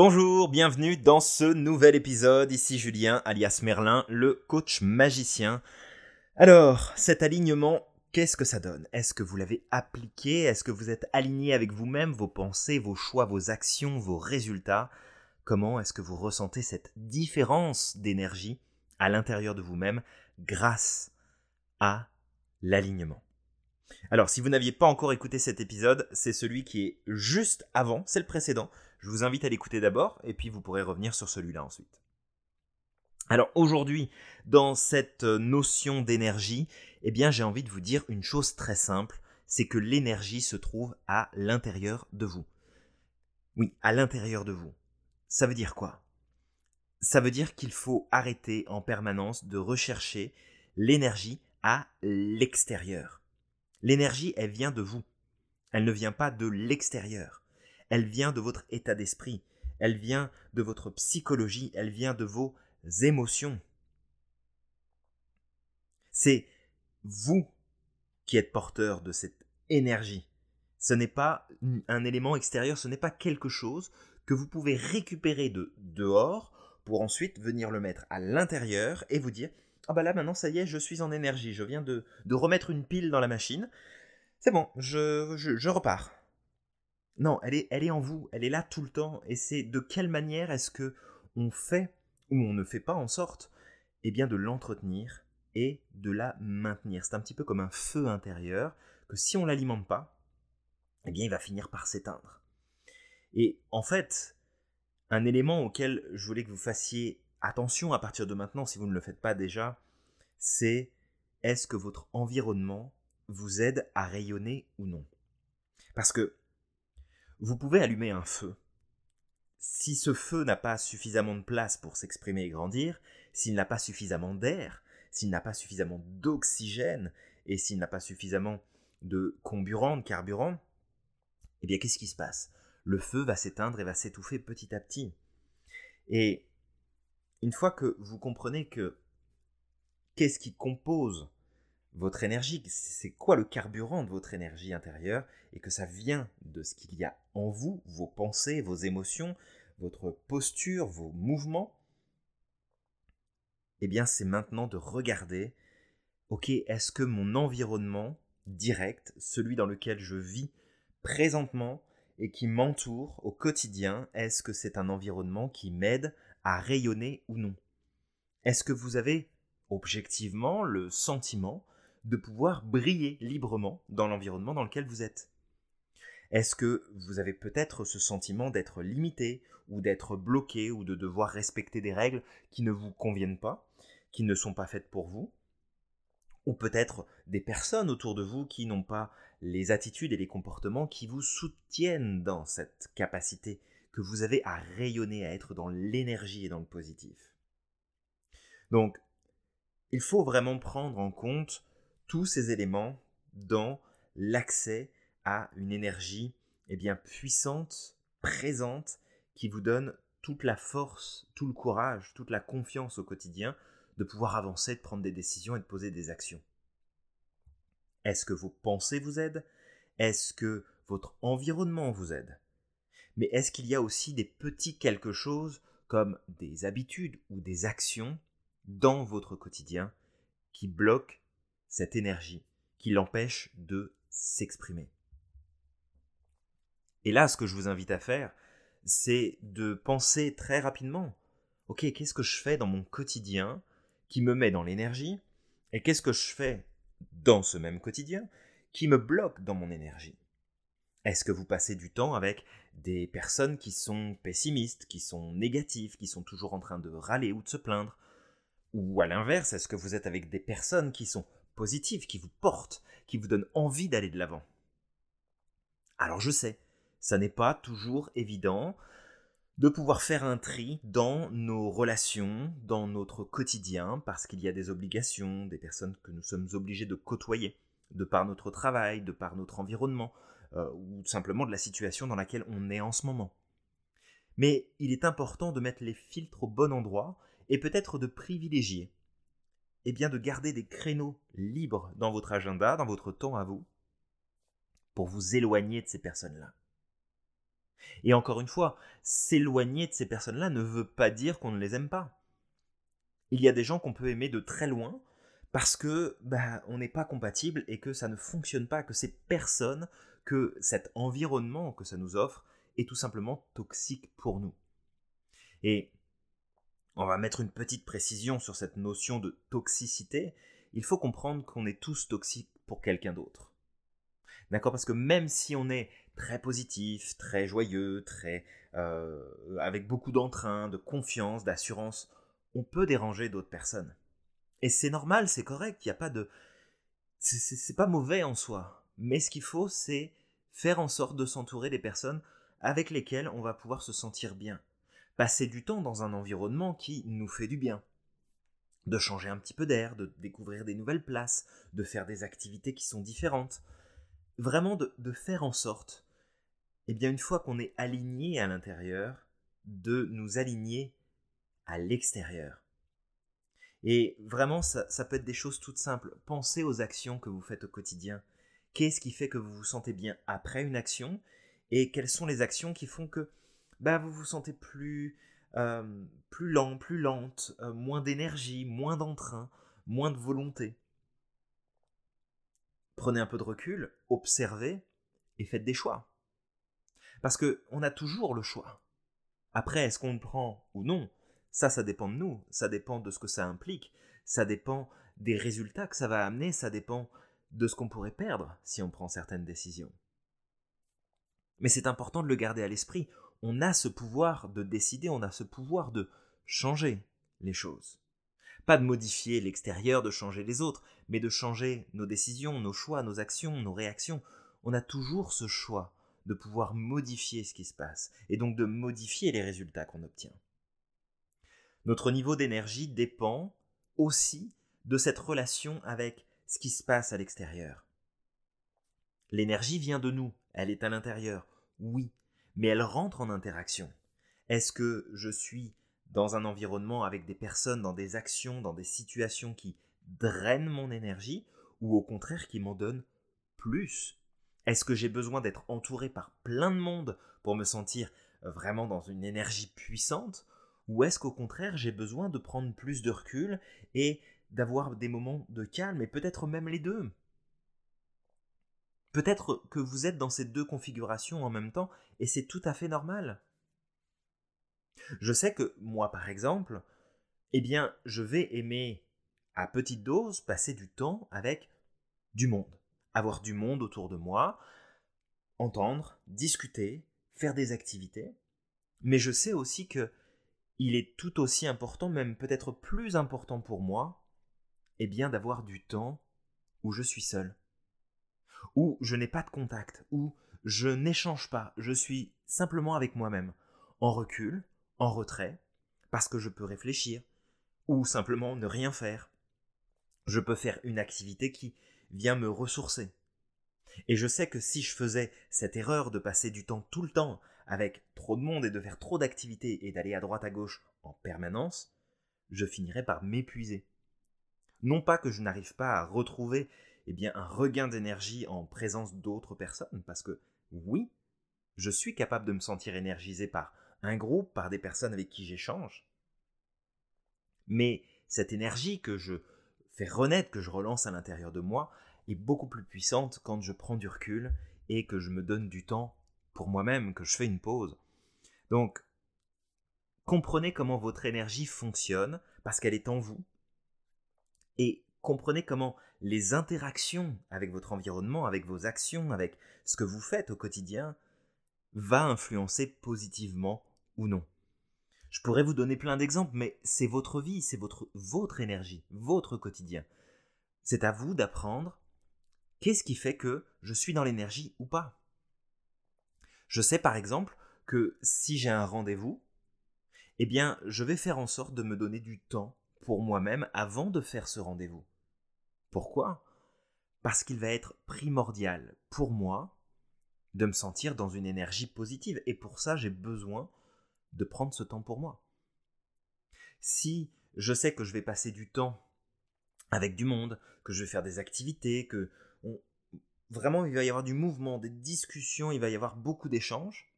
Bonjour, bienvenue dans ce nouvel épisode. Ici Julien, alias Merlin, le coach magicien. Alors, cet alignement, qu'est-ce que ça donne? Est-ce que vous l'avez appliqué? Est-ce que vous êtes aligné avec vous-même, vos pensées, vos choix, vos actions, vos résultats? Comment est-ce que vous ressentez cette différence d'énergie à l'intérieur de vous-même grâce à l'alignement? Alors, si vous n'aviez pas encore écouté cet épisode, c'est celui qui est juste avant, c'est le précédent. Je vous invite à l'écouter d'abord, et puis vous pourrez revenir sur celui-là ensuite. Alors aujourd'hui, dans cette notion d'énergie, eh bien j'ai envie de vous dire une chose très simple, c'est que l'énergie se trouve à l'intérieur de vous. Oui, à l'intérieur de vous. Ça veut dire quoi? Ça veut dire qu'il faut arrêter en permanence de rechercher l'énergie à l'extérieur. L'énergie, elle vient de vous. Elle ne vient pas de l'extérieur. Elle vient de votre état d'esprit. Elle vient de votre psychologie. Elle vient de vos émotions. C'est vous qui êtes porteur de cette énergie. Ce n'est pas un élément extérieur, ce n'est pas quelque chose que vous pouvez récupérer de dehors pour ensuite venir le mettre à l'intérieur et vous dire ah bah là maintenant ça y est, je suis en énergie, je viens de, remettre une pile dans la machine. C'est bon, je, je, repars. Non, elle est, elle est en vous, elle est là tout le temps. Et c'est de quelle manière est-ce que on fait ou on ne fait pas en sorte eh bien de l'entretenir et de la maintenir? C'est un petit peu comme un feu intérieur que si on l'alimente pas, eh bien il va finir par s'éteindre. Et en fait, un élément auquel je voulais que vous fassiez attention à partir de maintenant, si vous ne le faites pas déjà, c'est est-ce que votre environnement vous aide à rayonner ou non? Parce que vous pouvez allumer un feu. Si ce feu n'a pas suffisamment de place pour s'exprimer et grandir, s'il n'a pas suffisamment d'air, s'il n'a pas suffisamment d'oxygène et s'il n'a pas suffisamment de comburant, de carburant, eh bien qu'est-ce qui se passe? Le feu va s'éteindre et va s'étouffer petit à petit. Et une fois que vous comprenez que qu'est-ce qui compose votre énergie, c'est quoi le carburant de votre énergie intérieure, et que ça vient de ce qu'il y a en vous, vos pensées, vos émotions, votre posture, vos mouvements, eh bien c'est maintenant de regarder, ok, est-ce que mon environnement direct, celui dans lequel je vis présentement et qui m'entoure au quotidien, est-ce que c'est un environnement qui m'aide à rayonner ou non? Est-ce que vous avez objectivement le sentiment de pouvoir briller librement dans l'environnement dans lequel vous êtes? Est-ce que vous avez peut-être ce sentiment d'être limité ou d'être bloqué ou de devoir respecter des règles qui ne vous conviennent pas, qui ne sont pas faites pour vous? Ou peut-être des personnes autour de vous qui n'ont pas les attitudes et les comportements qui vous soutiennent dans cette capacité que vous avez à rayonner, à être dans l'énergie et dans le positif. Donc, il faut vraiment prendre en compte tous ces éléments dans l'accès à une énergie eh bien, puissante, présente, qui vous donne toute la force, tout le courage, toute la confiance au quotidien de pouvoir avancer, de prendre des décisions et de poser des actions. Est-ce que vos pensées vous aident? Est-ce que votre environnement vous aide? Mais est-ce qu'il y a aussi des petits quelque chose comme des habitudes ou des actions dans votre quotidien qui bloquent cette énergie, qui l'empêche de s'exprimer? Et là, ce que je vous invite à faire, c'est de penser très rapidement, ok, qu'est-ce que je fais dans mon quotidien qui me met dans l'énergie Et qu'est-ce que je fais dans ce même quotidien qui me bloque dans mon énergie? Est-ce que vous passez du temps avec des personnes qui sont pessimistes, qui sont négatives, qui sont toujours en train de râler ou de se plaindre? Ou à l'inverse, est-ce que vous êtes avec des personnes qui sont positives, qui vous portent, qui vous donnent envie d'aller de l'avant? Alors je sais, ça n'est pas toujours évident de pouvoir faire un tri dans nos relations, dans notre quotidien, parce qu'il y a des obligations, des personnes que nous sommes obligés de côtoyer, de par notre travail, de par notre environnement, euh, ou simplement de la situation dans laquelle on est en ce moment. Mais il est important de mettre les filtres au bon endroit et peut-être de privilégier, et eh bien de garder des créneaux libres dans votre agenda, dans votre temps à vous, pour vous éloigner de ces personnes-là. Et encore une fois, s'éloigner de ces personnes-là ne veut pas dire qu'on ne les aime pas. Il y a des gens qu'on peut aimer de très loin parce que bah, on n'est pas compatible et que ça ne fonctionne pas, que ces personnes, que cet environnement que ça nous offre est tout simplement toxique pour nous. Et on va mettre une petite précision sur cette notion de toxicité. Il faut comprendre qu'on est tous toxiques pour quelqu'un d'autre. D'accord? Parce que même si on est très positif, très joyeux, très euh, avec beaucoup d'entrain, de confiance, d'assurance, on peut déranger d'autres personnes. Et c'est normal, c'est correct, il n'y a pas de... C'est pas mauvais en soi. Mais ce qu'il faut, c'est faire en sorte de s'entourer des personnes avec lesquelles on va pouvoir se sentir bien. Passer du temps dans un environnement qui nous fait du bien. De changer un petit peu d'air, de découvrir des nouvelles places, de faire des activités qui sont différentes. Vraiment de, faire en sorte, eh bien une fois qu'on est aligné à l'intérieur, de nous aligner à l'extérieur. Et vraiment, ça, ça, peut être des choses toutes simples. Pensez aux actions que vous faites au quotidien. Qu'est-ce qui fait que vous vous sentez bien après une action Et quelles sont les actions qui font que bah, vous vous sentez plus, euh, plus lent, plus lente, euh, moins d'énergie, moins d'entrain, moins de volonté? Prenez un peu de recul, observez et faites des choix. Parce que on a toujours le choix. Après, est-ce qu'on le prend ou non ça, ça dépend de nous, ça dépend de ce que ça implique, ça dépend des résultats que ça va amener, ça dépend de ce qu'on pourrait perdre si on prend certaines décisions. Mais c'est important de le garder à l'esprit. On a ce pouvoir de décider, on a ce pouvoir de changer les choses. Pas de modifier l'extérieur, de changer les autres, mais de changer nos décisions, nos choix, nos actions, nos réactions. On a toujours ce choix de pouvoir modifier ce qui se passe, et donc de modifier les résultats qu'on obtient. Notre niveau d'énergie dépend aussi de cette relation avec ce qui se passe à l'extérieur. L'énergie vient de nous, elle est à l'intérieur, oui, mais elle rentre en interaction. Est-ce que je suis dans un environnement avec des personnes, dans des actions, dans des situations qui drainent mon énergie, ou au contraire qui m'en donnent plus Est-ce que j'ai besoin d'être entouré par plein de monde pour me sentir vraiment dans une énergie puissante? Ou est-ce qu'au contraire, j'ai besoin de prendre plus de recul et d'avoir des moments de calme, et peut-être même les deux? Peut-être que vous êtes dans ces deux configurations en même temps, et c'est tout à fait normal. Je sais que moi, par exemple, eh bien, je vais aimer à petite dose passer du temps avec du monde. Avoir du monde autour de moi, entendre, discuter, faire des activités. Mais je sais aussi que il est tout aussi important, même peut-être plus important pour moi, eh bien d'avoir du temps où je suis seul, où je n'ai pas de contact, où je n'échange pas, je suis simplement avec moi-même, en recul, en retrait, parce que je peux réfléchir, ou simplement ne rien faire. Je peux faire une activité qui vient me ressourcer. Et je sais que si je faisais cette erreur de passer du temps tout le temps avec trop de monde et de faire trop d'activités et d'aller à droite à gauche en permanence, je finirais par m'épuiser. Non pas que je n'arrive pas à retrouver eh bien, un regain d'énergie en présence d'autres personnes, parce que oui, je suis capable de me sentir énergisé par un groupe, par des personnes avec qui j'échange. Mais cette énergie que je fais renaître, que je relance à l'intérieur de moi, est beaucoup plus puissante quand je prends du recul et que je me donne du temps pour moi-même, que je fais une pause. Donc, comprenez comment votre énergie fonctionne, parce qu'elle est en vous, et comprenez comment les interactions avec votre environnement, avec vos actions, avec ce que vous faites au quotidien, va influencer positivement ou non. Je pourrais vous donner plein d'exemples, mais c'est votre vie, c'est votre, énergie, votre quotidien. C'est à vous d'apprendre qu'est-ce qui fait que je suis dans l'énergie ou pas. Je sais par exemple que si j'ai un rendez-vous, eh bien, je vais faire en sorte de me donner du temps pour moi-même avant de faire ce rendez-vous. Pourquoi? Parce qu'il va être primordial pour moi de me sentir dans une énergie positive. Et pour ça, j'ai besoin de prendre ce temps pour moi. Si je sais que je vais passer du temps avec du monde, que je vais faire des activités, que vraiment il va y avoir du mouvement, des discussions, il va y avoir beaucoup d'échanges,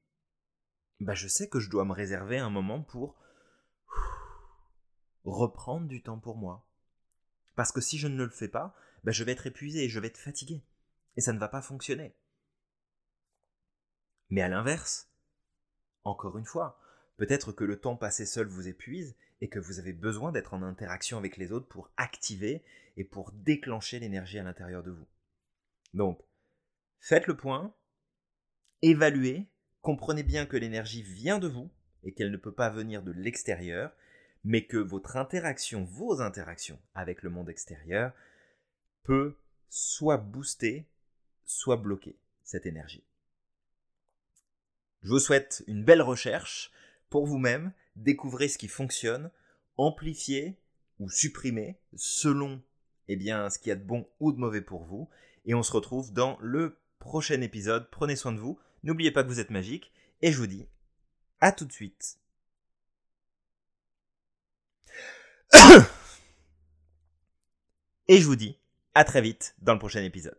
bah je sais que je dois me réserver un moment pour reprendre du temps pour moi. Parce que si je ne le fais pas, bah je vais être épuisé, je vais être fatigué. Et ça ne va pas fonctionner. Mais à l'inverse, encore une fois, peut-être que le temps passé seul vous épuise et que vous avez besoin d'être en interaction avec les autres pour activer et pour déclencher l'énergie à l'intérieur de vous. Donc, faites le point, évaluez, comprenez bien que l'énergie vient de vous et qu'elle ne peut pas venir de l'extérieur, mais que votre interaction, vos interactions avec le monde extérieur, peut soit booster, soit bloquer cette énergie. Je vous souhaite une belle recherche pour vous-même, découvrez ce qui fonctionne, amplifiez ou supprimez selon eh bien, ce qu'il y a de bon ou de mauvais pour vous. Et on se retrouve dans le prochain épisode. Prenez soin de vous. N'oubliez pas que vous êtes magique. Et je vous dis à tout de suite. Et je vous dis à très vite dans le prochain épisode.